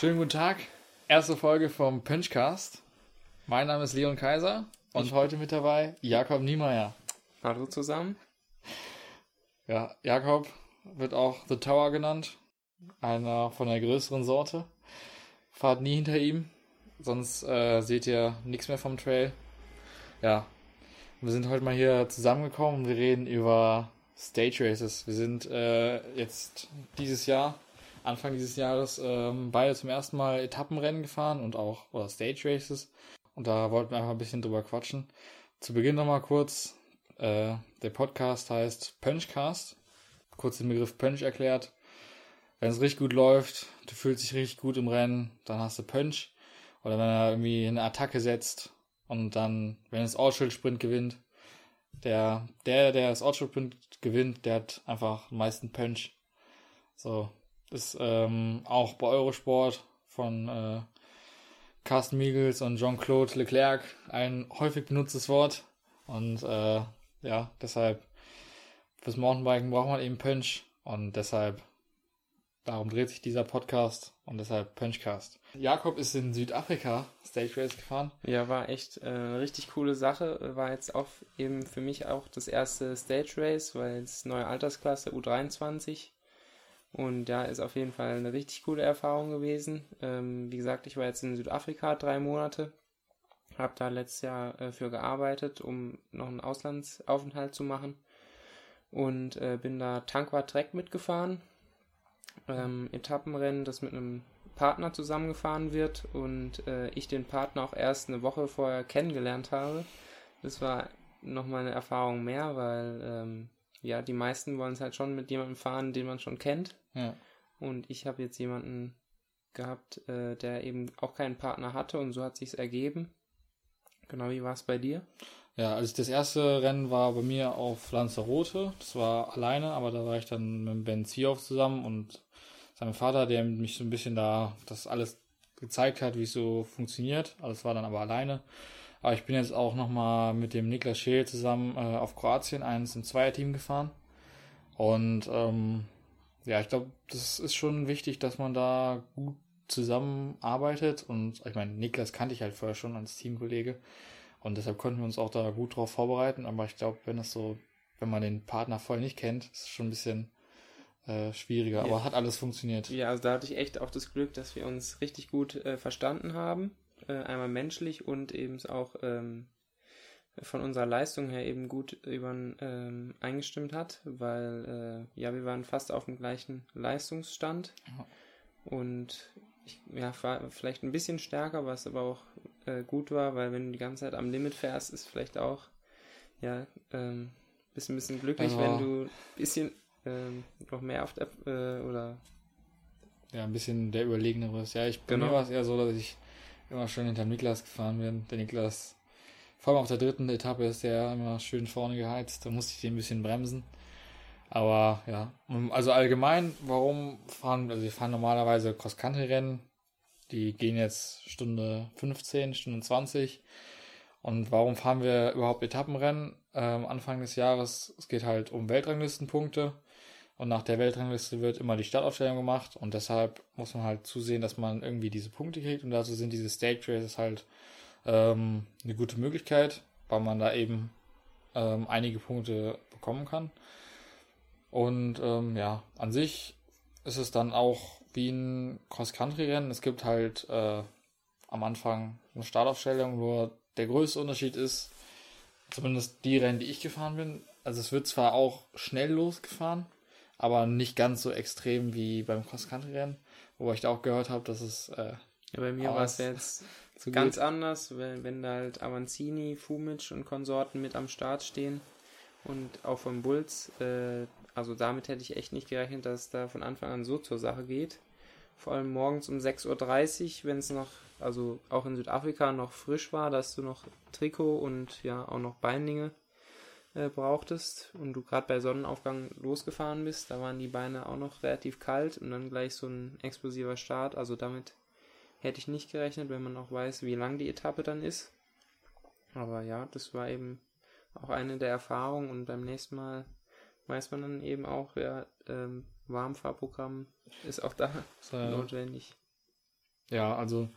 Schönen guten Tag. Erste Folge vom Pinchcast. Mein Name ist Leon Kaiser und ich heute mit dabei Jakob Niemeyer. Hallo zusammen. Ja, Jakob wird auch The Tower genannt. Einer von der größeren Sorte. Fahrt nie hinter ihm, sonst äh, seht ihr nichts mehr vom Trail. Ja, wir sind heute mal hier zusammengekommen und wir reden über Stage Races. Wir sind äh, jetzt dieses Jahr Anfang dieses Jahres ähm, beide zum ersten Mal Etappenrennen gefahren und auch oder Stage Races. Und da wollten wir einfach ein bisschen drüber quatschen. Zu Beginn nochmal kurz, äh, der Podcast heißt Punchcast. Kurz den Begriff Punch erklärt. Wenn es richtig gut läuft, du fühlst dich richtig gut im Rennen, dann hast du Punch. Oder wenn er irgendwie eine Attacke setzt und dann, wenn es Ortsschild-Sprint gewinnt, der, der, der das Ortsschild-Sprint gewinnt, der hat einfach am meisten Punch. So, ist ähm, auch bei Eurosport von äh, Carsten Miegels und Jean-Claude Leclerc ein häufig benutztes Wort. Und äh, ja, deshalb fürs Mountainbiken braucht man eben Punch. Und deshalb, darum dreht sich dieser Podcast und deshalb Punchcast. Jakob ist in Südafrika Stage Race gefahren. Ja, war echt äh, richtig coole Sache. War jetzt auch eben für mich auch das erste Stage Race, weil es neue Altersklasse U23 und ja, ist auf jeden Fall eine richtig coole Erfahrung gewesen. Ähm, wie gesagt, ich war jetzt in Südafrika drei Monate, habe da letztes Jahr äh, für gearbeitet, um noch einen Auslandsaufenthalt zu machen und äh, bin da Tankwart Trek mitgefahren. Ähm, Etappenrennen, das mit einem Partner zusammengefahren wird und äh, ich den Partner auch erst eine Woche vorher kennengelernt habe. Das war nochmal eine Erfahrung mehr, weil ähm, ja, die meisten wollen es halt schon mit jemandem fahren, den man schon kennt. Ja. Und ich habe jetzt jemanden gehabt, äh, der eben auch keinen Partner hatte und so hat sich's ergeben. Genau, wie war es bei dir? Ja, also das erste Rennen war bei mir auf Lanzarote. Das war alleine, aber da war ich dann mit Ben Zioff zusammen und seinem Vater, der mich so ein bisschen da das alles gezeigt hat, wie es so funktioniert. Alles war dann aber alleine. Aber ich bin jetzt auch nochmal mit dem Niklas Scheel zusammen äh, auf Kroatien eins im Zweierteam gefahren. Und ähm, ja, ich glaube, das ist schon wichtig, dass man da gut zusammenarbeitet. Und ich meine, Niklas kannte ich halt vorher schon als Teamkollege. Und deshalb konnten wir uns auch da gut drauf vorbereiten. Aber ich glaube, wenn es so, wenn man den Partner voll nicht kennt, ist es schon ein bisschen äh, schwieriger. Ja. Aber hat alles funktioniert. Ja, also da hatte ich echt auch das Glück, dass wir uns richtig gut äh, verstanden haben äh, einmal menschlich und eben auch ähm, von unserer Leistung her eben gut über ähm, eingestimmt hat, weil äh, ja, wir waren fast auf dem gleichen Leistungsstand ja. und ich ja, war vielleicht ein bisschen stärker, was aber auch äh, gut war, weil wenn du die ganze Zeit am Limit fährst, ist vielleicht auch ja, ähm, bist ein bisschen glücklich, also, wenn du ein bisschen ähm, noch mehr auf der äh, oder ja, ein bisschen der überlegenere ist. Ja, ich bei genau. mir war es eher so, dass ich immer schön hinter Niklas gefahren werden. Der Niklas, vor allem auf der dritten Etappe ist der immer schön vorne geheizt. Da musste ich den ein bisschen bremsen. Aber ja, also allgemein, warum fahren, also wir fahren normalerweise Cross-Country-Rennen. Die gehen jetzt Stunde 15, Stunde 20. Und warum fahren wir überhaupt Etappenrennen? Ähm, Anfang des Jahres, es geht halt um Weltranglistenpunkte. Und nach der Weltrangliste wird immer die Startaufstellung gemacht und deshalb muss man halt zusehen, dass man irgendwie diese Punkte kriegt und dazu sind diese Stage Races halt ähm, eine gute Möglichkeit, weil man da eben ähm, einige Punkte bekommen kann. Und ähm, ja, an sich ist es dann auch wie ein Cross-Country-Rennen. Es gibt halt äh, am Anfang eine Startaufstellung, nur der größte Unterschied ist, zumindest die Rennen, die ich gefahren bin, also es wird zwar auch schnell losgefahren, aber nicht ganz so extrem wie beim Cross-Country-Rennen, wo ich da auch gehört habe, dass es. Äh, ja, bei mir war es jetzt so ganz geht. anders, wenn, wenn da halt Avanzini, Fumic und Konsorten mit am Start stehen und auch vom Bulls. Äh, also damit hätte ich echt nicht gerechnet, dass es da von Anfang an so zur Sache geht. Vor allem morgens um 6.30 Uhr, wenn es noch, also auch in Südafrika noch frisch war, dass du noch Trikot und ja auch noch Beinlinge äh, brauchtest und du gerade bei Sonnenaufgang losgefahren bist, da waren die Beine auch noch relativ kalt und dann gleich so ein explosiver Start. Also damit hätte ich nicht gerechnet, wenn man auch weiß, wie lang die Etappe dann ist. Aber ja, das war eben auch eine der Erfahrungen und beim nächsten Mal weiß man dann eben auch, ja, ähm, Warmfahrprogramm ist auch da so, notwendig. Ja, also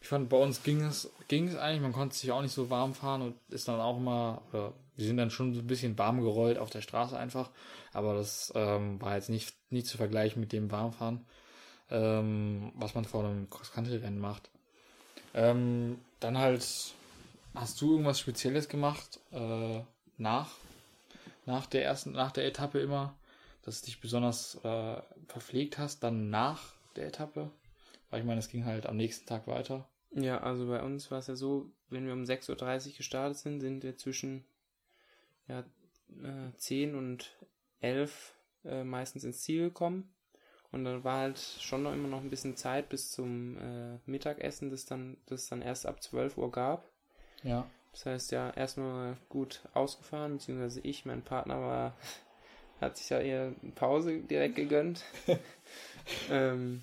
ich fand, bei uns ging es, ging es eigentlich, man konnte sich auch nicht so warm fahren und ist dann auch immer, oder wir sind dann schon so ein bisschen warm gerollt auf der Straße einfach, aber das ähm, war jetzt nicht, nicht zu vergleichen mit dem Warmfahren, ähm, was man vor einem Cross-Country-Rennen macht. Ähm, dann halt, hast du irgendwas Spezielles gemacht äh, nach, nach der ersten, nach der Etappe immer, dass du dich besonders äh, verpflegt hast, dann nach der Etappe? Weil ich meine, es ging halt am nächsten Tag weiter. Ja, also bei uns war es ja so, wenn wir um 6.30 Uhr gestartet sind, sind wir zwischen ja, äh, 10 und 11 äh, meistens ins Ziel gekommen. Und dann war halt schon noch immer noch ein bisschen Zeit bis zum äh, Mittagessen, das dann, das dann erst ab 12 Uhr gab. Ja. Das heißt ja erstmal gut ausgefahren, beziehungsweise ich, mein Partner war, hat sich ja eher eine Pause direkt gegönnt. ähm,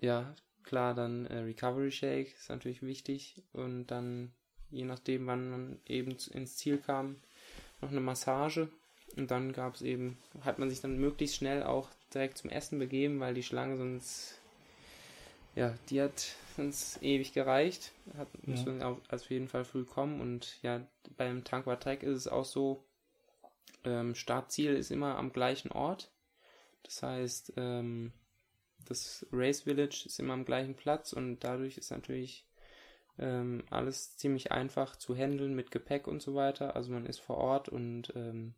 ja, klar, dann äh, Recovery Shake ist natürlich wichtig und dann, je nachdem, wann man eben ins Ziel kam, noch eine Massage. Und dann gab es eben, hat man sich dann möglichst schnell auch direkt zum Essen begeben, weil die Schlange sonst, ja, die hat uns ewig gereicht, hat, ja. müssen auf, auf jeden Fall früh kommen. Und ja, beim Tankwart Trek ist es auch so, ähm, Startziel ist immer am gleichen Ort, das heißt, ähm, das Race Village ist immer am gleichen Platz. Und dadurch ist natürlich ähm, alles ziemlich einfach zu handeln mit Gepäck und so weiter. Also man ist vor Ort und ähm,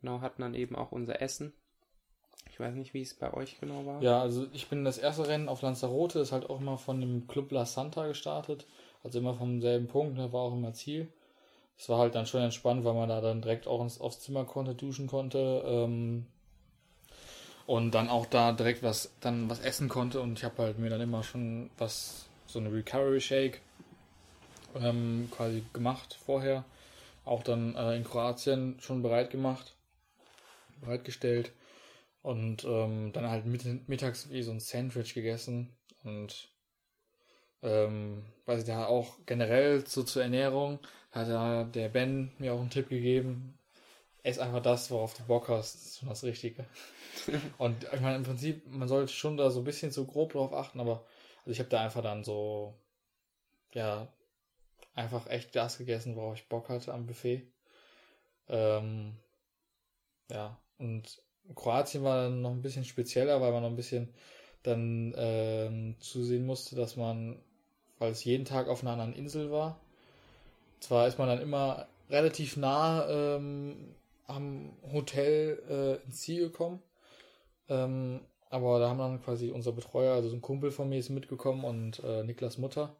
genau hat dann eben auch unser Essen. Ich weiß nicht, wie es bei euch genau war. Ja, also ich bin das erste Rennen auf Lanzarote, ist halt auch immer von dem Club La Santa gestartet. Also immer vom selben Punkt, da war auch immer Ziel. Es war halt dann schon entspannt, weil man da dann direkt auch ins, aufs Zimmer konnte, duschen konnte. Ähm, und dann auch da direkt was dann was essen konnte und ich habe halt mir dann immer schon was so eine Recovery Shake ähm, quasi gemacht vorher. Auch dann äh, in Kroatien schon bereit gemacht bereitgestellt und ähm, dann halt mit, mittags wie so ein Sandwich gegessen und ähm, weiß ich da auch generell so zur Ernährung hat ja der Ben mir auch einen Tipp gegeben ess einfach das worauf du Bock hast das ist schon das Richtige. Und ich meine, im Prinzip, man sollte schon da so ein bisschen so grob drauf achten, aber also ich habe da einfach dann so, ja, einfach echt das gegessen, worauf ich Bock hatte am Buffet. Ähm, ja, und Kroatien war dann noch ein bisschen spezieller, weil man noch ein bisschen dann ähm, zusehen musste, dass man, weil es jeden Tag auf einer anderen Insel war, zwar ist man dann immer relativ nah ähm, am Hotel äh, ins Ziel gekommen, ähm, aber da haben dann quasi unser Betreuer, also so ein Kumpel von mir ist mitgekommen und äh, Niklas Mutter.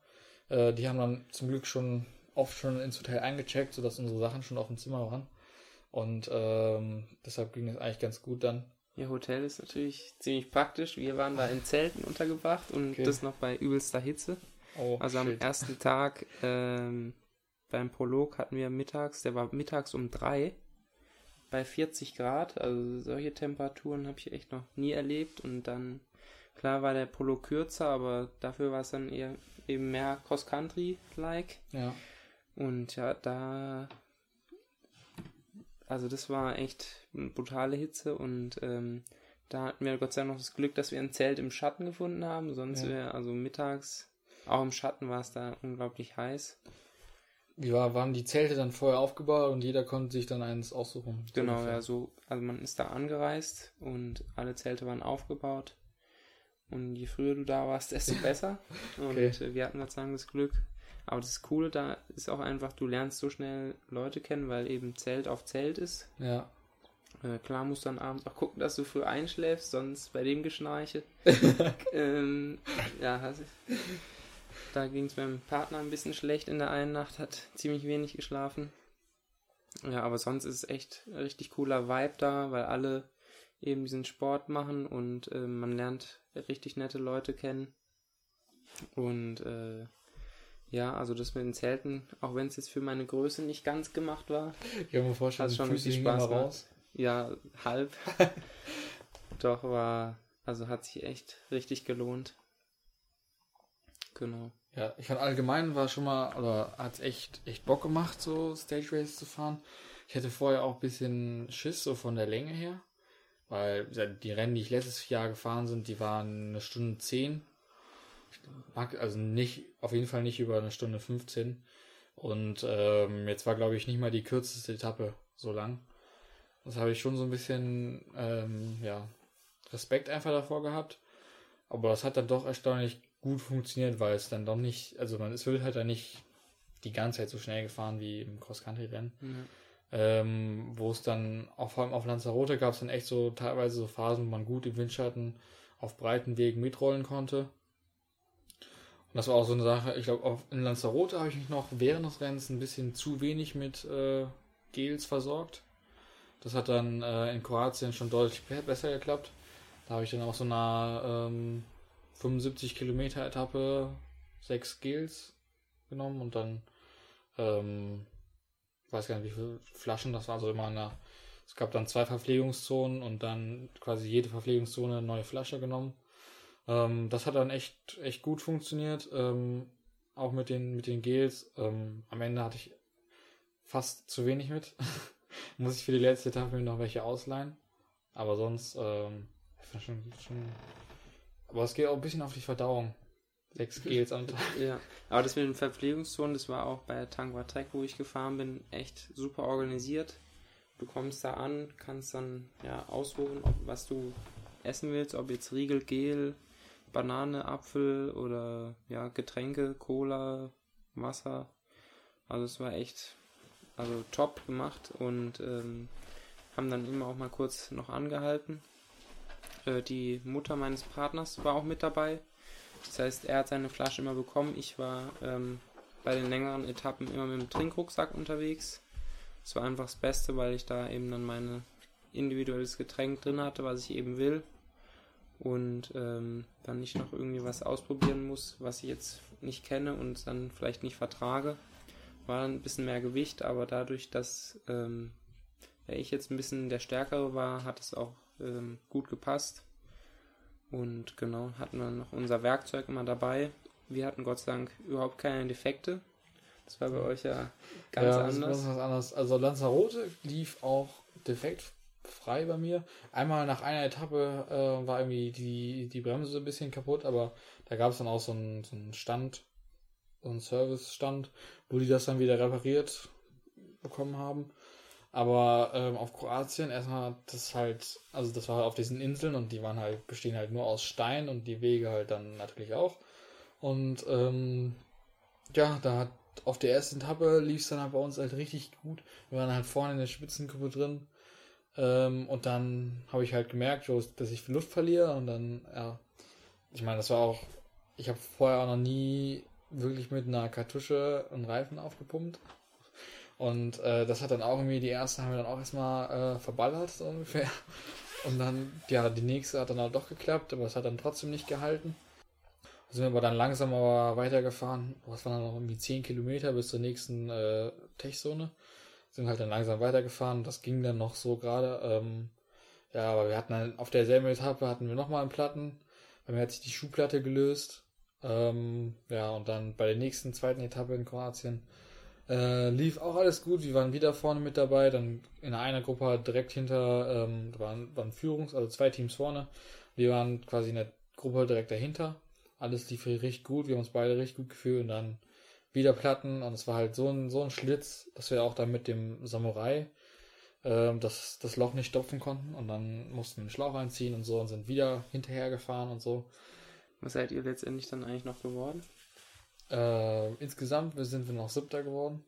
Äh, die haben dann zum Glück schon oft schon ins Hotel eingecheckt, sodass unsere Sachen schon auf dem Zimmer waren. Und ähm, deshalb ging es eigentlich ganz gut dann. Ihr Hotel ist natürlich ziemlich praktisch. Wir waren da in Zelten untergebracht und okay. das noch bei übelster Hitze. Oh, also shit. am ersten Tag ähm, beim Prolog hatten wir mittags, der war mittags um drei bei 40 Grad. Also solche Temperaturen habe ich echt noch nie erlebt. Und dann, klar war der Polo kürzer, aber dafür war es dann eher eben mehr Cross-Country-like. Ja. Und ja, da, also das war echt eine brutale Hitze und ähm, da hatten wir Gott sei Dank noch das Glück, dass wir ein Zelt im Schatten gefunden haben. Sonst ja. wäre, also mittags, auch im Schatten war es da unglaublich heiß. Wie war, waren die Zelte dann vorher aufgebaut und jeder konnte sich dann eins aussuchen? Genau, ungefähr. ja, so, also man ist da angereist und alle Zelte waren aufgebaut. Und je früher du da warst, desto besser. Und okay. wir hatten Gott sei Dank das Glück. Aber das Coole da ist auch einfach, du lernst so schnell Leute kennen, weil eben Zelt auf Zelt ist. Ja. Äh, klar musst du dann abends auch gucken, dass du früh einschläfst, sonst bei dem Geschnarche. ähm, ja, ich. Da ging es meinem Partner ein bisschen schlecht in der einen Nacht, hat ziemlich wenig geschlafen. Ja, aber sonst ist es echt ein richtig cooler Vibe da, weil alle eben diesen Sport machen und äh, man lernt richtig nette Leute kennen. Und äh, ja, also das mit den Zelten, auch wenn es jetzt für meine Größe nicht ganz gemacht war, ich kann mir vorstellen, hat schon richtig Spaß raus. Ja, halb. Doch war, also hat sich echt richtig gelohnt. Genau. Ja, ich fand allgemein war schon mal, oder hat es echt, echt Bock gemacht, so Stage Race zu fahren. Ich hatte vorher auch ein bisschen Schiss, so von der Länge her. Weil die Rennen, die ich letztes Jahr gefahren sind, die waren eine Stunde zehn. also nicht, auf jeden Fall nicht über eine Stunde 15. Und ähm, jetzt war, glaube ich, nicht mal die kürzeste Etappe so lang. Das habe ich schon so ein bisschen, ähm, ja, Respekt einfach davor gehabt. Aber das hat dann doch erstaunlich gut funktioniert, weil es dann doch nicht, also man es halt dann nicht die ganze Zeit so schnell gefahren wie im Cross-Country-Rennen. Mhm. Ähm, wo es dann, auch vor allem auf Lanzarote gab es dann echt so teilweise so Phasen, wo man gut im Windschatten auf breiten Wegen mitrollen konnte. Und das war auch so eine Sache, ich glaube, in Lanzarote habe ich mich noch während des Rennens ein bisschen zu wenig mit äh, Gels versorgt. Das hat dann äh, in Kroatien schon deutlich besser geklappt. Da habe ich dann auch so eine ähm, 75 Kilometer Etappe sechs Gels genommen und dann ähm, weiß gar nicht, wie viele Flaschen das war, also immer eine, es gab dann zwei Verpflegungszonen und dann quasi jede Verpflegungszone eine neue Flasche genommen. Ähm, das hat dann echt, echt gut funktioniert, ähm, auch mit den, mit den Gels. Ähm, am Ende hatte ich fast zu wenig mit. Muss ich für die letzte Etappe noch welche ausleihen. Aber sonst, ähm, schon, schon. Aber es geht auch ein bisschen auf die Verdauung. Sechs Gels am Tag. Ja, aber das mit den Verpflegungszonen, das war auch bei Tangwa Trek, wo ich gefahren bin, echt super organisiert. Du kommst da an, kannst dann ja aussuchen, ob, was du essen willst, ob jetzt Riegel, Gel, Banane, Apfel oder ja, Getränke, Cola, Wasser. Also es war echt also top gemacht und ähm, haben dann immer auch mal kurz noch angehalten. Äh, die Mutter meines Partners war auch mit dabei. Das heißt, er hat seine Flasche immer bekommen. Ich war ähm, bei den längeren Etappen immer mit dem Trinkrucksack unterwegs. Das war einfach das Beste, weil ich da eben dann mein individuelles Getränk drin hatte, was ich eben will. Und ähm, dann nicht noch irgendwie was ausprobieren muss, was ich jetzt nicht kenne und dann vielleicht nicht vertrage. War ein bisschen mehr Gewicht, aber dadurch, dass ähm, ja, ich jetzt ein bisschen der Stärkere war, hat es auch ähm, gut gepasst. Und genau, hatten wir noch unser Werkzeug immer dabei. Wir hatten Gott sei Dank überhaupt keine Defekte. Das war bei euch ja ganz ja, anders. Das was anderes. Also Lanzarote lief auch defektfrei bei mir. Einmal nach einer Etappe äh, war irgendwie die, die Bremse so ein bisschen kaputt, aber da gab es dann auch so einen, so einen Stand, so einen Service-Stand, wo die das dann wieder repariert bekommen haben. Aber ähm, auf Kroatien erstmal das halt, also das war halt auf diesen Inseln und die waren halt, bestehen halt nur aus Stein und die Wege halt dann natürlich auch. Und ähm, ja, da hat auf der ersten Etappe lief es dann halt bei uns halt richtig gut. Wir waren halt vorne in der Spitzengruppe drin. Ähm, und dann habe ich halt gemerkt, dass ich Luft verliere und dann, ja, ich meine, das war auch, ich habe vorher auch noch nie wirklich mit einer Kartusche einen Reifen aufgepumpt. Und äh, das hat dann auch irgendwie, die erste haben wir dann auch erstmal äh, verballert, so ungefähr. Und dann, ja, die nächste hat dann halt doch geklappt, aber es hat dann trotzdem nicht gehalten. Da sind wir aber dann langsam aber weitergefahren. Was waren dann noch irgendwie 10 Kilometer bis zur nächsten äh, Tech-Zone. Sind halt dann langsam weitergefahren. Das ging dann noch so gerade. Ähm, ja, aber wir hatten dann auf derselben Etappe hatten wir nochmal einen Platten. Bei mir hat sich die Schuhplatte gelöst. Ähm, ja, und dann bei der nächsten zweiten Etappe in Kroatien äh, lief auch alles gut, wir waren wieder vorne mit dabei, dann in einer Gruppe direkt hinter, ähm, waren, waren Führungs-, also zwei Teams vorne. Wir waren quasi in der Gruppe direkt dahinter. Alles lief richtig gut, wir haben uns beide richtig gut gefühlt und dann wieder Platten und es war halt so ein, so ein Schlitz, dass wir auch dann mit dem Samurai ähm, das, das Loch nicht stopfen konnten und dann mussten wir den Schlauch einziehen und so und sind wieder hinterher gefahren und so. Was seid ihr letztendlich dann eigentlich noch geworden? Äh, insgesamt sind wir noch Siebter geworden.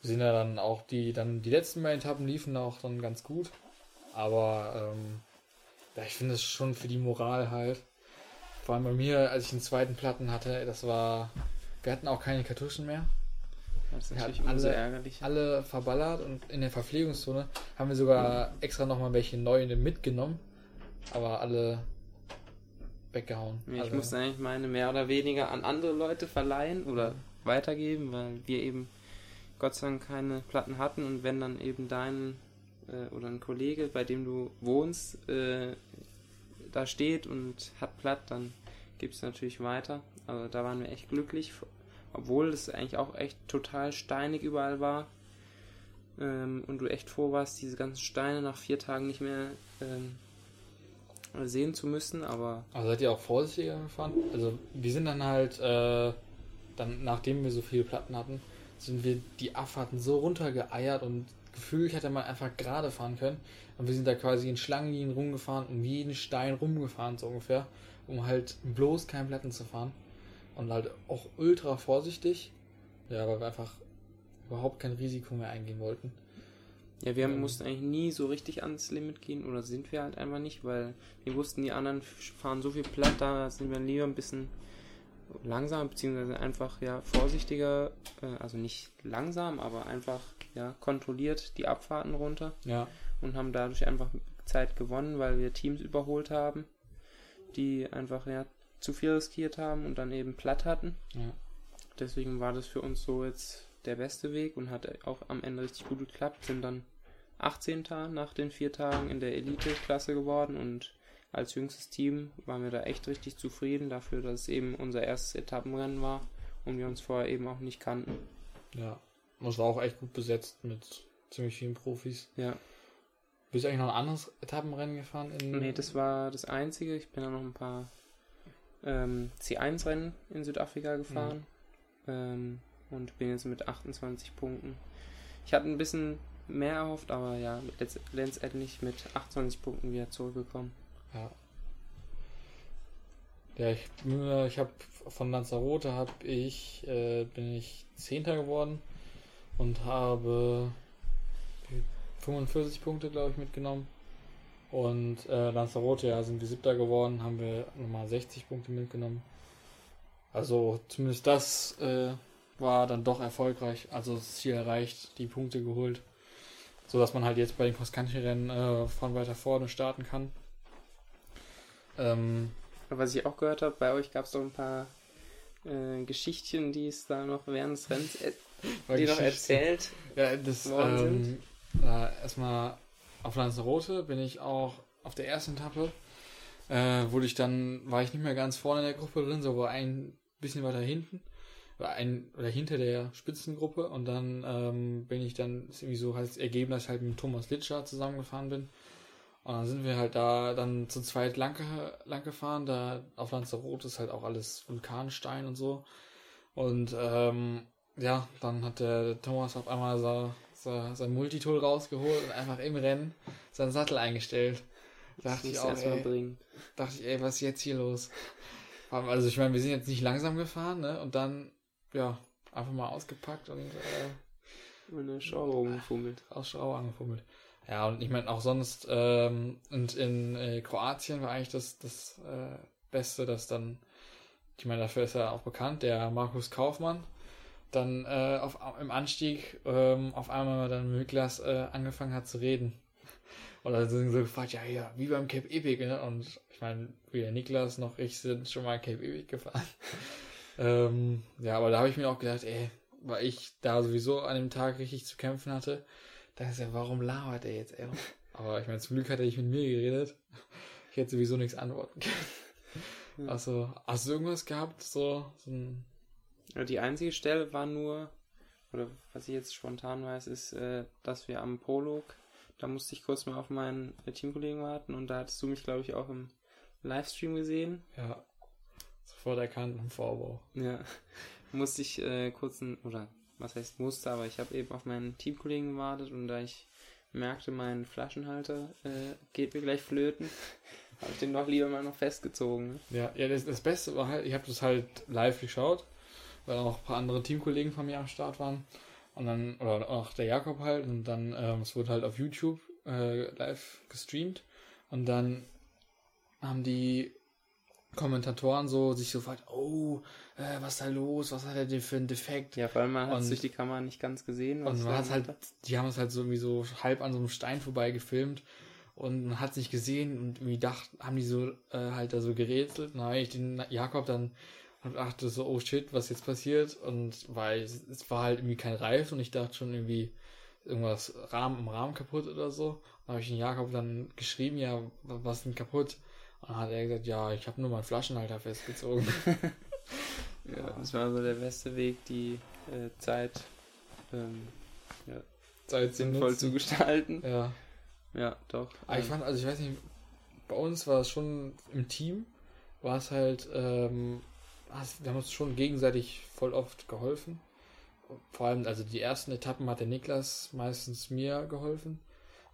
Wir sind ja dann auch die, dann die letzten beiden Etappen liefen auch dann ganz gut. Aber ähm, ja, ich finde es schon für die Moral halt. Vor allem bei mir, als ich den zweiten Platten hatte, das war. Wir hatten auch keine Kartuschen mehr. Das ist natürlich alle, ärgerlich. alle verballert und in der Verpflegungszone haben wir sogar extra nochmal welche neue mitgenommen. Aber alle weggehauen. Ich also. musste eigentlich meine mehr oder weniger an andere Leute verleihen oder weitergeben, weil wir eben Gott sei Dank keine Platten hatten und wenn dann eben dein äh, oder ein Kollege, bei dem du wohnst, äh, da steht und hat platt, dann gibt es natürlich weiter. Also da waren wir echt glücklich, obwohl es eigentlich auch echt total steinig überall war. Ähm, und du echt froh warst, diese ganzen Steine nach vier Tagen nicht mehr ähm, sehen zu müssen, aber. Also seid ihr auch vorsichtiger gefahren? Also wir sind dann halt, äh, dann nachdem wir so viele Platten hatten, sind wir die Abfahrten so runtergeeiert und gefühlt hätte man einfach gerade fahren können. Und wir sind da quasi in Schlangenlinien rumgefahren, um jeden Stein rumgefahren, so ungefähr, um halt bloß keinen Platten zu fahren. Und halt auch ultra vorsichtig. Ja, weil wir einfach überhaupt kein Risiko mehr eingehen wollten. Ja, wir ähm, mussten eigentlich nie so richtig ans Limit gehen oder sind wir halt einfach nicht, weil wir wussten, die anderen fahren so viel platt, da sind wir lieber ein bisschen langsam, beziehungsweise einfach ja vorsichtiger, äh, also nicht langsam, aber einfach ja kontrolliert die Abfahrten runter. Ja. Und haben dadurch einfach Zeit gewonnen, weil wir Teams überholt haben, die einfach ja zu viel riskiert haben und dann eben platt hatten. Ja. Deswegen war das für uns so jetzt der beste Weg und hat auch am Ende richtig gut geklappt. Sind dann 18. nach den vier Tagen in der Elite-Klasse geworden und als jüngstes Team waren wir da echt richtig zufrieden dafür, dass es eben unser erstes Etappenrennen war und wir uns vorher eben auch nicht kannten. Ja, das war auch echt gut besetzt mit ziemlich vielen Profis. Ja. Bist du eigentlich noch ein anderes Etappenrennen gefahren? In nee, das war das einzige. Ich bin da noch ein paar ähm, C1-Rennen in Südafrika gefahren. Ja. Ähm, und bin jetzt mit 28 Punkten. Ich hatte ein bisschen mehr erhofft, aber ja, letztendlich mit 28 Punkten wieder zurückgekommen. Ja. Ja, ich, ich habe von Lanzarote habe ich äh, bin ich Zehnter geworden und habe 45 Punkte, glaube ich, mitgenommen. Und äh, Lanzarote, ja, sind wir Siebter geworden, haben wir nochmal 60 Punkte mitgenommen. Also zumindest das äh, war dann doch erfolgreich. Also das Ziel erreicht, die Punkte geholt. So dass man halt jetzt bei den Cross-Country-Rennen äh, von weiter vorne starten kann. Ähm, Was ich auch gehört habe, bei euch gab es doch ein paar äh, Geschichtchen, die es da noch während des Rennens äh, die noch erzählt ja, das, worden ähm, sind. Äh, erstmal auf Lanzarote bin ich auch auf der ersten Etappe. Äh, wurde ich dann, war ich nicht mehr ganz vorne in der Gruppe drin, so aber ein bisschen weiter hinten ein, oder hinter der Spitzengruppe und dann ähm, bin ich dann ist irgendwie so als ergeben, dass ich halt mit Thomas Litscher zusammengefahren bin. Und dann sind wir halt da dann zu zweit lang, lang gefahren. Da auf Lanzarote ist halt auch alles Vulkanstein und so. Und ähm, ja, dann hat der Thomas auf einmal so, so, sein Multitool rausgeholt und einfach im Rennen seinen Sattel eingestellt. Dachte ich auch, ey, dachte ich, ey, was ist jetzt hier los? Also ich meine, wir sind jetzt nicht langsam gefahren, ne? Und dann ja, einfach mal ausgepackt und äh, eine Schraube angefummelt. Aus Schraube angefummelt. Ja, und ich meine auch sonst, ähm, und in äh, Kroatien war eigentlich das, das äh, Beste, dass dann, ich meine, dafür ist er auch bekannt, der Markus Kaufmann, dann äh, auf, im Anstieg ähm, auf einmal dann mit Niklas äh, angefangen hat zu reden. Oder sind so gefragt, ja, ja, wie beim Cape Epic, ne? Und ich meine, weder Niklas noch ich sind schon mal Cape Epic gefahren. Ähm, ja, aber da habe ich mir auch gedacht, ey, weil ich da sowieso an dem Tag richtig zu kämpfen hatte, da ist ja, warum labert er jetzt, ey? Aber ich meine, zum Glück hat er nicht mit mir geredet. Ich hätte sowieso nichts antworten können. Also, hast du irgendwas gehabt, so, so ein... Die einzige Stelle war nur, oder was ich jetzt spontan weiß, ist, äh, dass wir am Prolog, da musste ich kurz mal auf meinen Teamkollegen warten und da hattest du mich, glaube ich, auch im Livestream gesehen. Ja. Sofort erkannt im Vorbau. Ja. Musste ich äh, kurz ein, oder was heißt musste, aber ich habe eben auf meinen Teamkollegen gewartet und da ich merkte, mein Flaschenhalter äh, geht mir gleich flöten, habe ich den doch lieber mal noch festgezogen. Ne? Ja, ja das, das Beste war halt, ich habe das halt live geschaut, weil auch ein paar andere Teamkollegen von mir am Start waren. Und dann, oder auch der Jakob halt, und dann, ähm, es wurde halt auf YouTube äh, live gestreamt. Und dann haben die Kommentatoren so sich so fragt, oh, äh, was ist da los, was hat er denn für einen Defekt? Ja, weil man hat es durch die Kamera nicht ganz gesehen. Und man hat halt, die haben es halt so irgendwie so halb an so einem Stein vorbei gefilmt und man hat es nicht gesehen und irgendwie dacht, haben die so äh, halt da so gerätselt. Und dann habe ich den Jakob dann und dachte so, oh shit, was jetzt passiert? Und weil es, war halt irgendwie kein Reifen und ich dachte schon irgendwie irgendwas Rahmen im Rahmen kaputt oder so. Dann habe ich den Jakob dann geschrieben, ja, was ist denn kaputt? Dann hat er gesagt, ja, ich habe nur meinen Flaschenhalter festgezogen. ja, das war so der beste Weg, die äh, Zeit, ähm, ja, Zeit sinnvoll zu gestalten. Ja. Ja, doch. Aber ich ähm, fand, also ich weiß nicht, bei uns war es schon im Team, war es halt, ähm, wir haben uns schon gegenseitig voll oft geholfen. Vor allem, also die ersten Etappen hat der Niklas meistens mir geholfen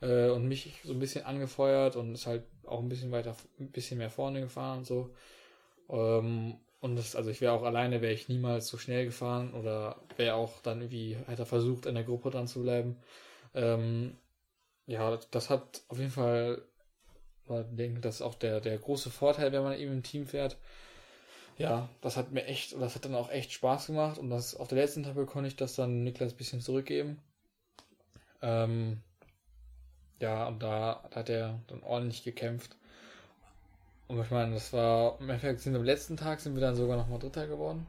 äh, und mich so ein bisschen angefeuert und ist halt auch ein bisschen weiter, ein bisschen mehr vorne gefahren und so. Ähm, und das, also ich wäre auch alleine, wäre ich niemals so schnell gefahren oder wäre auch dann irgendwie, hätte versucht, in der Gruppe dran zu bleiben. Ähm, ja, das hat auf jeden Fall, ich denke, das ist auch der, der große Vorteil, wenn man eben im Team fährt. Ja, das hat mir echt, das hat dann auch echt Spaß gemacht und das auf der letzten Etappe konnte ich das dann Niklas ein bisschen zurückgeben. Ähm, ja, und da hat er dann ordentlich gekämpft. Und ich meine, das war, im Endeffekt sind am letzten Tag sind wir dann sogar nochmal Dritter geworden.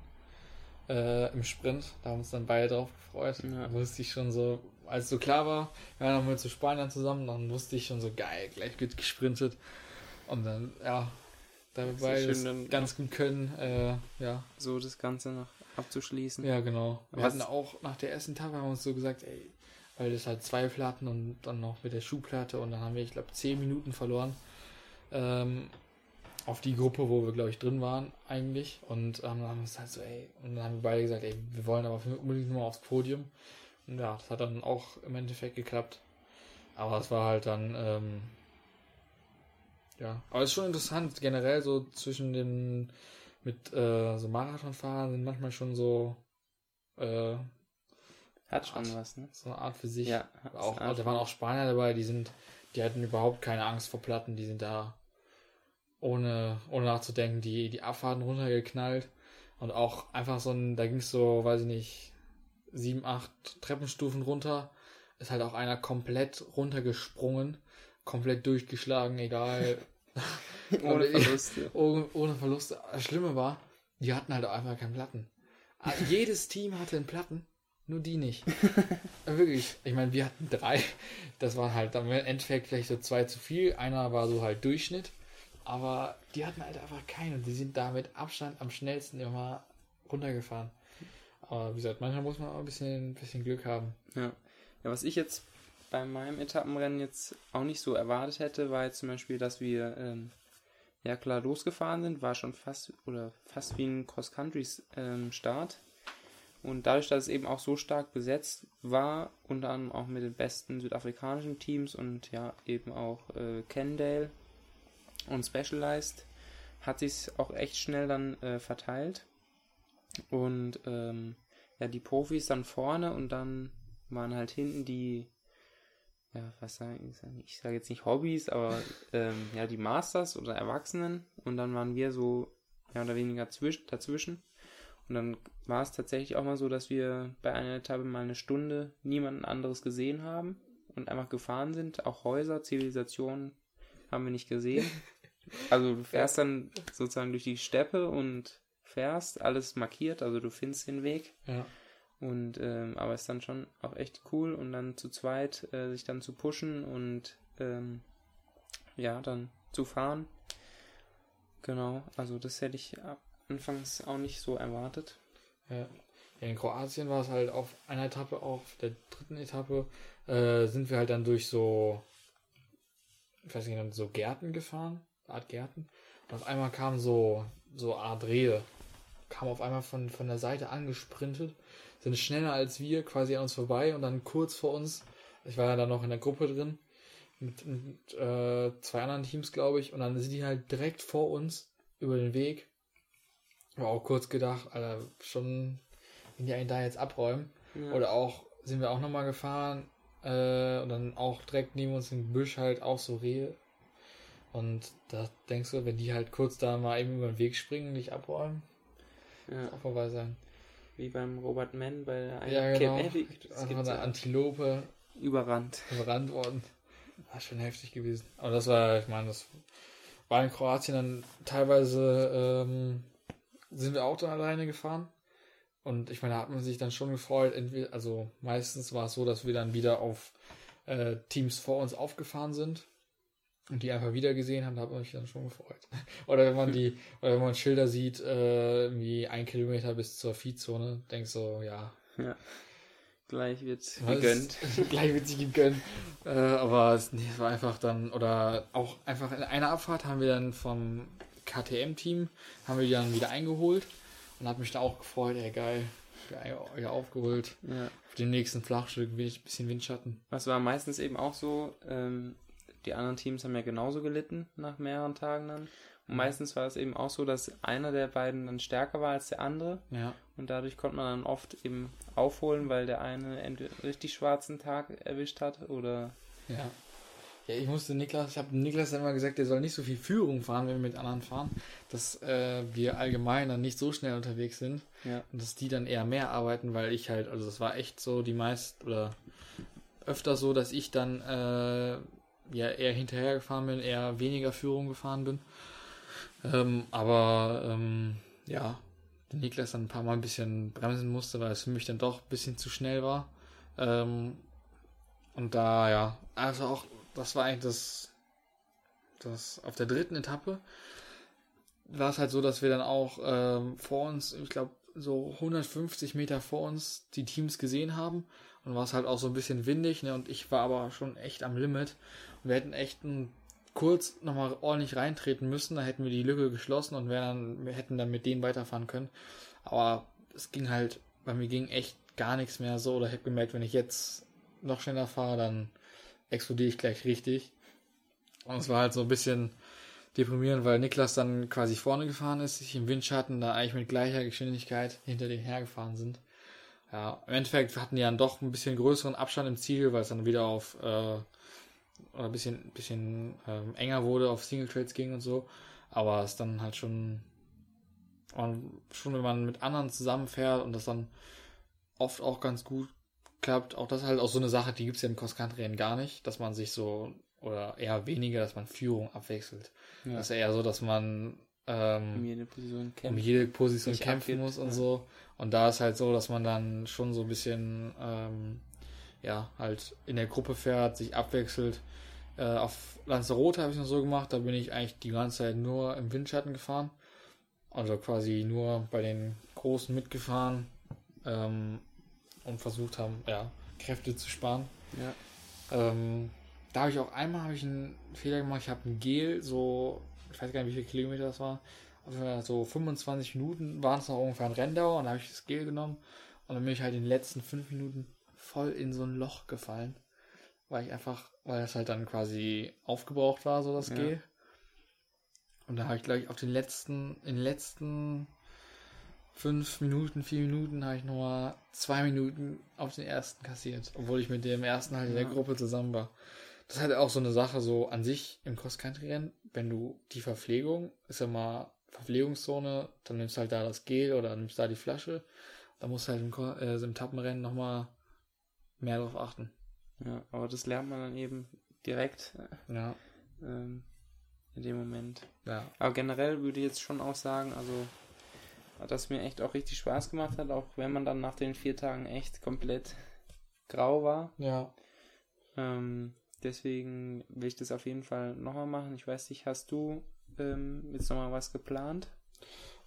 Äh, Im Sprint. Da haben uns dann beide drauf gefreut. Ja. Da wusste ich schon so, als so klar war, wir waren nochmal zu Spanien zusammen, dann wusste ich schon so, geil, gleich wird gesprintet. Und dann, ja, da wir beide schön, ganz gut können, äh, ja. So das Ganze noch abzuschließen. Ja, genau. Wir Was? hatten auch nach der ersten Tag haben wir uns so gesagt, ey, weil das halt zwei Platten und dann noch mit der Schuhplatte und dann haben wir, ich glaube, zehn Minuten verloren. Ähm, auf die Gruppe, wo wir, glaube ich, drin waren, eigentlich. Und ähm, dann haben wir halt so, ey, und dann haben wir beide gesagt, ey, wir wollen aber unbedingt nur mal aufs Podium. Und ja, das hat dann auch im Endeffekt geklappt. Aber es war halt dann, ähm, ja, aber es ist schon interessant, generell so zwischen den, mit äh, so Marathonfahrern sind manchmal schon so, äh, hat schon Art, was, ne? So eine Art für sich. Ja, auch, da waren auch Spanier dabei, die sind, die hatten überhaupt keine Angst vor Platten, die sind da ohne, ohne nachzudenken, die, die Abfahrten runtergeknallt. Und auch einfach so ein, da ging es so, weiß ich nicht, sieben, acht Treppenstufen runter. Ist halt auch einer komplett runtergesprungen, komplett durchgeschlagen, egal. ohne Verluste. ohne, ohne Verluste. Das Schlimme war, die hatten halt auch einfach keinen Platten. Ah, jedes Team hatte einen Platten, nur die nicht. Wirklich. Ich meine, wir hatten drei. Das waren halt dann im Endeffekt vielleicht so zwei zu viel. Einer war so halt Durchschnitt. Aber die hatten halt einfach keine und die sind da mit Abstand am schnellsten immer runtergefahren. Aber wie gesagt, manchmal muss man auch ein bisschen, ein bisschen Glück haben. Ja. ja, was ich jetzt bei meinem Etappenrennen jetzt auch nicht so erwartet hätte, war jetzt zum Beispiel, dass wir ähm, ja klar losgefahren sind, war schon fast oder fast wie ein Cross-Country-Start. Ähm, und dadurch, dass es eben auch so stark besetzt war, unter anderem auch mit den besten südafrikanischen Teams und ja eben auch äh, Kendale und Specialized hat sich auch echt schnell dann äh, verteilt. Und ähm, ja, die Profis dann vorne und dann waren halt hinten die, ja, was sagen ich, ich sage jetzt nicht Hobbys, aber ähm, ja, die Masters oder Erwachsenen und dann waren wir so mehr oder weniger zwisch, dazwischen. Und dann war es tatsächlich auch mal so, dass wir bei einer Etappe mal eine Stunde niemanden anderes gesehen haben und einfach gefahren sind. Auch Häuser, Zivilisationen haben wir nicht gesehen. Also du fährst dann sozusagen durch die Steppe und fährst, alles markiert, also du findest den Weg. Ja. Und ähm, aber ist dann schon auch echt cool und dann zu zweit äh, sich dann zu pushen und ähm, ja, dann zu fahren. Genau, also das hätte ich anfangs auch nicht so erwartet. Ja. In Kroatien war es halt auf einer Etappe, auf der dritten Etappe, äh, sind wir halt dann durch so ich weiß nicht, so Gärten gefahren, Art Gärten. Und auf einmal kam so, so Art Rehe, kam auf einmal von, von der Seite angesprintet, sind schneller als wir quasi an uns vorbei und dann kurz vor uns, ich war ja dann noch in der Gruppe drin, mit, mit äh, zwei anderen Teams, glaube ich, und dann sind die halt direkt vor uns über den Weg. War auch kurz gedacht, Alter, schon, wenn die einen da jetzt abräumen. Ja. Oder auch, sind wir auch nochmal gefahren, äh, und dann auch direkt neben uns im Büsch halt auch so Rehe. Und da denkst du, wenn die halt kurz da mal eben über den Weg springen, nicht abräumen, ja. auch vorbei sein. Wie beim Robert Mann bei der ja, genau. Epic. Von der Antilope überrannt. Überrannt worden. War schon heftig gewesen. Aber das war, ich meine, das war in Kroatien dann teilweise ähm, sind wir auch dann alleine gefahren. Und ich meine, da hat man sich dann schon gefreut. Entweder, also meistens war es so, dass wir dann wieder auf äh, Teams vor uns aufgefahren sind und die einfach wieder gesehen haben, da hat man sich dann schon gefreut. oder wenn man die, oder wenn man Schilder sieht, äh, irgendwie ein Kilometer bis zur Viehzone, denkst so, ja. Ja. Gleich wird gegönnt. gleich wird sich gegönnt. Äh, aber es, nee, es war einfach dann, oder auch einfach in einer Abfahrt haben wir dann vom KTM-Team, haben wir die dann wieder eingeholt und hat mich da auch gefreut, ey geil, wieder aufgeholt. Ja. Auf dem nächsten Flachstück ein bisschen Windschatten. Was war meistens eben auch so, ähm, die anderen Teams haben ja genauso gelitten nach mehreren Tagen dann. Und meistens war es eben auch so, dass einer der beiden dann stärker war als der andere. Ja. Und dadurch konnte man dann oft eben aufholen, weil der eine einen richtig schwarzen Tag erwischt hat oder. Ja. Ja, ich musste Niklas, ich habe Niklas immer gesagt, der soll nicht so viel Führung fahren, wenn wir mit anderen fahren, dass äh, wir allgemein dann nicht so schnell unterwegs sind ja. und dass die dann eher mehr arbeiten, weil ich halt, also das war echt so die meist oder öfter so, dass ich dann äh, ja eher hinterher gefahren bin, eher weniger Führung gefahren bin ähm, aber ähm, ja, Niklas dann ein paar Mal ein bisschen bremsen musste, weil es für mich dann doch ein bisschen zu schnell war. Ähm, und da, ja, also auch, das war eigentlich das, das auf der dritten Etappe war es halt so, dass wir dann auch ähm, vor uns, ich glaube, so 150 Meter vor uns die Teams gesehen haben. Und war es halt auch so ein bisschen windig, ne? Und ich war aber schon echt am Limit. Und wir hätten echt ein kurz nochmal ordentlich reintreten müssen, da hätten wir die Lücke geschlossen und dann, wir hätten dann mit denen weiterfahren können. Aber es ging halt, bei mir ging echt gar nichts mehr so, oder ich habe gemerkt, wenn ich jetzt noch schneller fahre, dann explodiere ich gleich richtig. Und es war halt so ein bisschen deprimierend, weil Niklas dann quasi vorne gefahren ist, sich im Windschatten da eigentlich mit gleicher Geschwindigkeit hinter den hergefahren sind. Ja, im Endeffekt hatten die dann doch ein bisschen größeren Abstand im Ziel, weil es dann wieder auf äh, oder ein bisschen, bisschen ähm, enger wurde, auf Single Trades ging und so. Aber es dann halt schon, schon wenn man mit anderen zusammenfährt und das dann oft auch ganz gut klappt, auch das halt auch so eine Sache, die gibt es ja im Cross-Country gar nicht, dass man sich so, oder eher weniger, dass man Führung abwechselt. Ja. Das ist eher so, dass man ähm, um jede Position, kämpfen, um jede Position kämpfen muss und ja. so. Und da ist halt so, dass man dann schon so ein bisschen ähm, ja, halt in der Gruppe fährt, sich abwechselt. Äh, auf Lanzarote habe ich noch so gemacht, da bin ich eigentlich die ganze Zeit nur im Windschatten gefahren. Also quasi nur bei den Großen mitgefahren ähm, und versucht haben, ja, Kräfte zu sparen. Ja. Ähm, da habe ich auch einmal habe ich einen Fehler gemacht. Ich habe ein Gel, so, ich weiß gar nicht, wie viele Kilometer das war. Also so 25 Minuten waren es noch ungefähr ein Renndauer und da habe ich das Gel genommen und dann bin ich halt in den letzten 5 Minuten voll in so ein Loch gefallen, weil ich einfach, weil das halt dann quasi aufgebraucht war, so das ja. G. Und da habe ich gleich auf den letzten, in den letzten fünf Minuten, vier Minuten habe ich nochmal zwei Minuten auf den ersten kassiert, obwohl ich mit dem ersten halt in der Gruppe zusammen war. Das ist halt auch so eine Sache, so an sich im Cross-Country-Rennen, wenn du die Verpflegung, ist ja mal Verpflegungszone, dann nimmst du halt da das Gel oder nimmst da die Flasche. Da musst du halt im, äh, im Tappenrennen nochmal mehr darauf achten. Ja, aber das lernt man dann eben direkt. Ja. Ähm, in dem Moment. Ja. Aber generell würde ich jetzt schon auch sagen, also, dass mir echt auch richtig Spaß gemacht hat, auch wenn man dann nach den vier Tagen echt komplett grau war. Ja. Ähm, deswegen will ich das auf jeden Fall nochmal machen. Ich weiß nicht, hast du ähm, jetzt nochmal was geplant?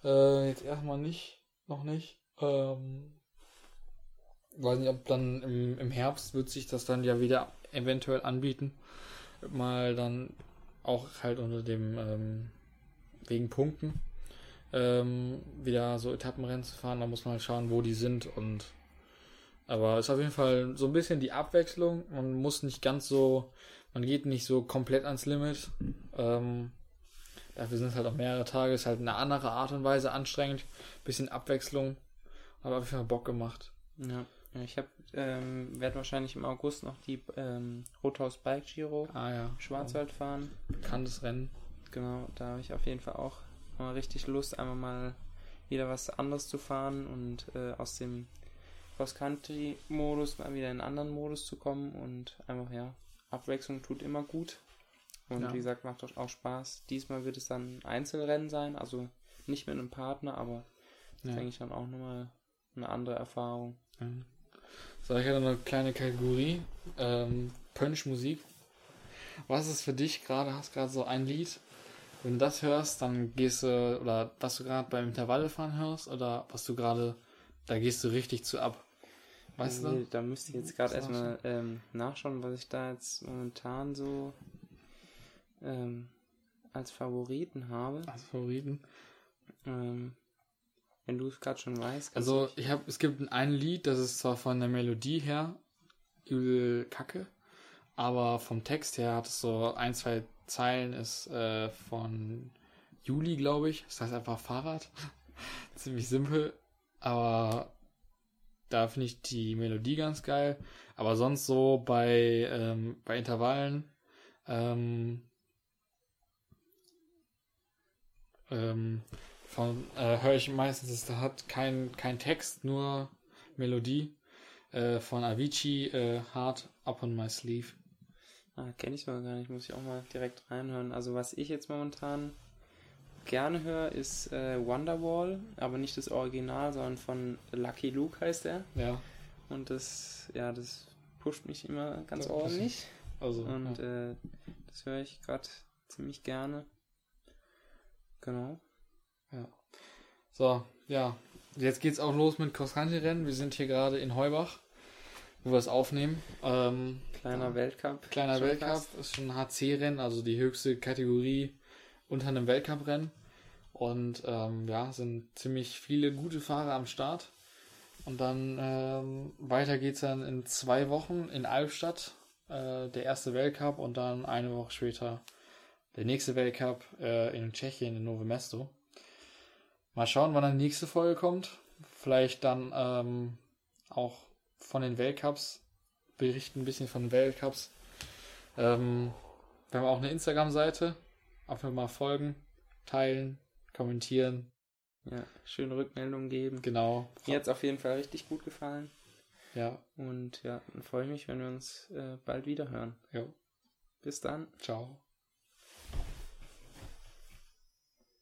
Äh, jetzt erstmal nicht, noch nicht. Ähm, weiß nicht, ob dann im, im Herbst wird sich das dann ja wieder eventuell anbieten. Mal dann auch halt unter dem ähm, wegen Punkten ähm, wieder so Etappenrennen zu fahren. Da muss man halt schauen, wo die sind und aber es ist auf jeden Fall so ein bisschen die Abwechslung. Man muss nicht ganz so, man geht nicht so komplett ans Limit. Ähm, dafür sind es halt auch mehrere Tage, ist halt eine andere Art und Weise anstrengend. Bisschen Abwechslung. Aber auf jeden Fall Bock gemacht. Ja. Ich ähm, werde wahrscheinlich im August noch die ähm, Rothaus Bike Giro ah, ja. Schwarzwald fahren. Bekanntes Rennen. Genau, da habe ich auf jeden Fall auch mal richtig Lust, einmal mal wieder was anderes zu fahren und äh, aus dem Cross-Country-Modus mal wieder in einen anderen Modus zu kommen und einfach, ja, Abwechslung tut immer gut. Und ja. wie gesagt, macht auch Spaß. Diesmal wird es dann ein Einzelrennen sein, also nicht mit einem Partner, aber ja. ist eigentlich dann auch nochmal eine andere Erfahrung. Mhm. So, ich hatte eine kleine Kategorie. Ähm, Punch-Musik. Was ist für dich gerade, hast gerade so ein Lied, wenn du das hörst, dann gehst du, oder was du gerade beim Intervallfahren hörst, oder was du gerade, da gehst du richtig zu ab. Weißt nee, du? Da müsste ich jetzt gerade erstmal ähm, nachschauen, was ich da jetzt momentan so ähm, als Favoriten habe. Als Favoriten. Ähm, wenn du es gerade schon weißt. Also ich habe, es gibt ein Lied, das ist zwar von der Melodie her übel kacke, aber vom Text her hat es so ein, zwei Zeilen, ist äh, von Juli, glaube ich. Das heißt einfach Fahrrad. Ziemlich simpel, aber da finde ich die Melodie ganz geil. Aber sonst so bei, ähm, bei Intervallen ähm, ähm, äh, höre ich meistens, es hat kein, kein Text, nur Melodie äh, von Avicii, äh, Heart Up on My Sleeve. Ah, kenne ich sogar gar nicht, muss ich auch mal direkt reinhören. Also was ich jetzt momentan gerne höre, ist äh, Wonderwall, aber nicht das Original, sondern von Lucky Luke heißt er. Ja. Und das, ja, das pusht mich immer ganz ja, ordentlich. Also, Und ja. äh, das höre ich gerade ziemlich gerne. Genau. Ja. So, ja. Jetzt geht's auch los mit Cross-Country-Rennen. Wir sind hier gerade in Heubach, wo wir es aufnehmen. Ähm, kleiner ja. Weltcup. Kleiner Weltcup. Fast. Ist schon ein HC-Rennen, also die höchste Kategorie unter einem Weltcup-Rennen. Und ähm, ja, sind ziemlich viele gute Fahrer am Start. Und dann ähm, weiter geht's dann in zwei Wochen in Albstadt, äh, der erste Weltcup und dann eine Woche später der nächste Weltcup äh, in Tschechien in Novo Mesto. Mal schauen, wann dann die nächste Folge kommt. Vielleicht dann ähm, auch von den Weltcups berichten, ein bisschen von den Weltcups. Ähm, wir haben auch eine Instagram-Seite. Einfach mal folgen, teilen, kommentieren. Ja, schöne Rückmeldungen geben. Genau. Mir hat es auf jeden Fall richtig gut gefallen. Ja. Und ja, dann freue ich mich, wenn wir uns äh, bald wieder hören. Ja. Bis dann. Ciao.